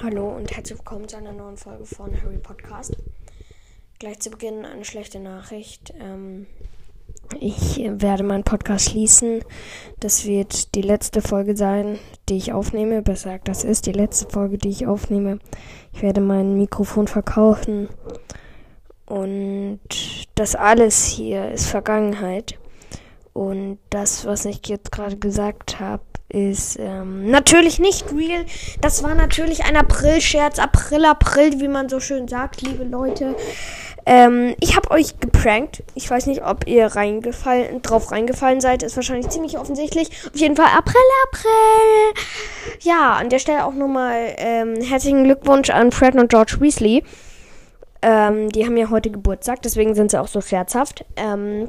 Hallo und herzlich willkommen zu einer neuen Folge von Harry Podcast. Gleich zu Beginn eine schlechte Nachricht. Ähm, ich werde meinen Podcast schließen. Das wird die letzte Folge sein, die ich aufnehme. Besser gesagt, das ist die letzte Folge, die ich aufnehme. Ich werde mein Mikrofon verkaufen. Und das alles hier ist Vergangenheit. Und das, was ich jetzt gerade gesagt habe, ist ähm, natürlich nicht real. Das war natürlich ein April-Scherz. April, April, wie man so schön sagt, liebe Leute. Ähm, ich habe euch geprankt. Ich weiß nicht, ob ihr reingefallen, drauf reingefallen seid. Ist wahrscheinlich ziemlich offensichtlich. Auf jeden Fall April, April. Ja, an der Stelle auch nochmal ähm, herzlichen Glückwunsch an Fred und George Weasley. Ähm, die haben ja heute Geburtstag, deswegen sind sie auch so scherzhaft. Ähm,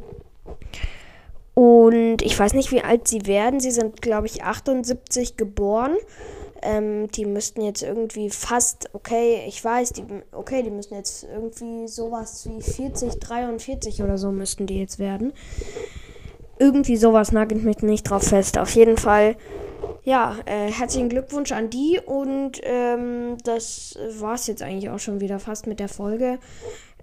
und ich weiß nicht, wie alt sie werden. Sie sind, glaube ich, 78 geboren. Ähm, die müssten jetzt irgendwie fast, okay, ich weiß, die, okay, die müssen jetzt irgendwie sowas wie 40, 43 oder so müssten die jetzt werden. Irgendwie sowas nagelt mich nicht drauf fest. Auf jeden Fall, ja, äh, herzlichen Glückwunsch an die und ähm, das war's jetzt eigentlich auch schon wieder fast mit der Folge.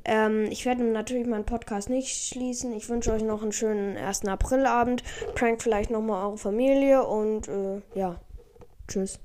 Ähm, ich werde natürlich meinen Podcast nicht schließen. Ich wünsche euch noch einen schönen 1. Aprilabend. Prank vielleicht nochmal eure Familie und äh, ja, tschüss.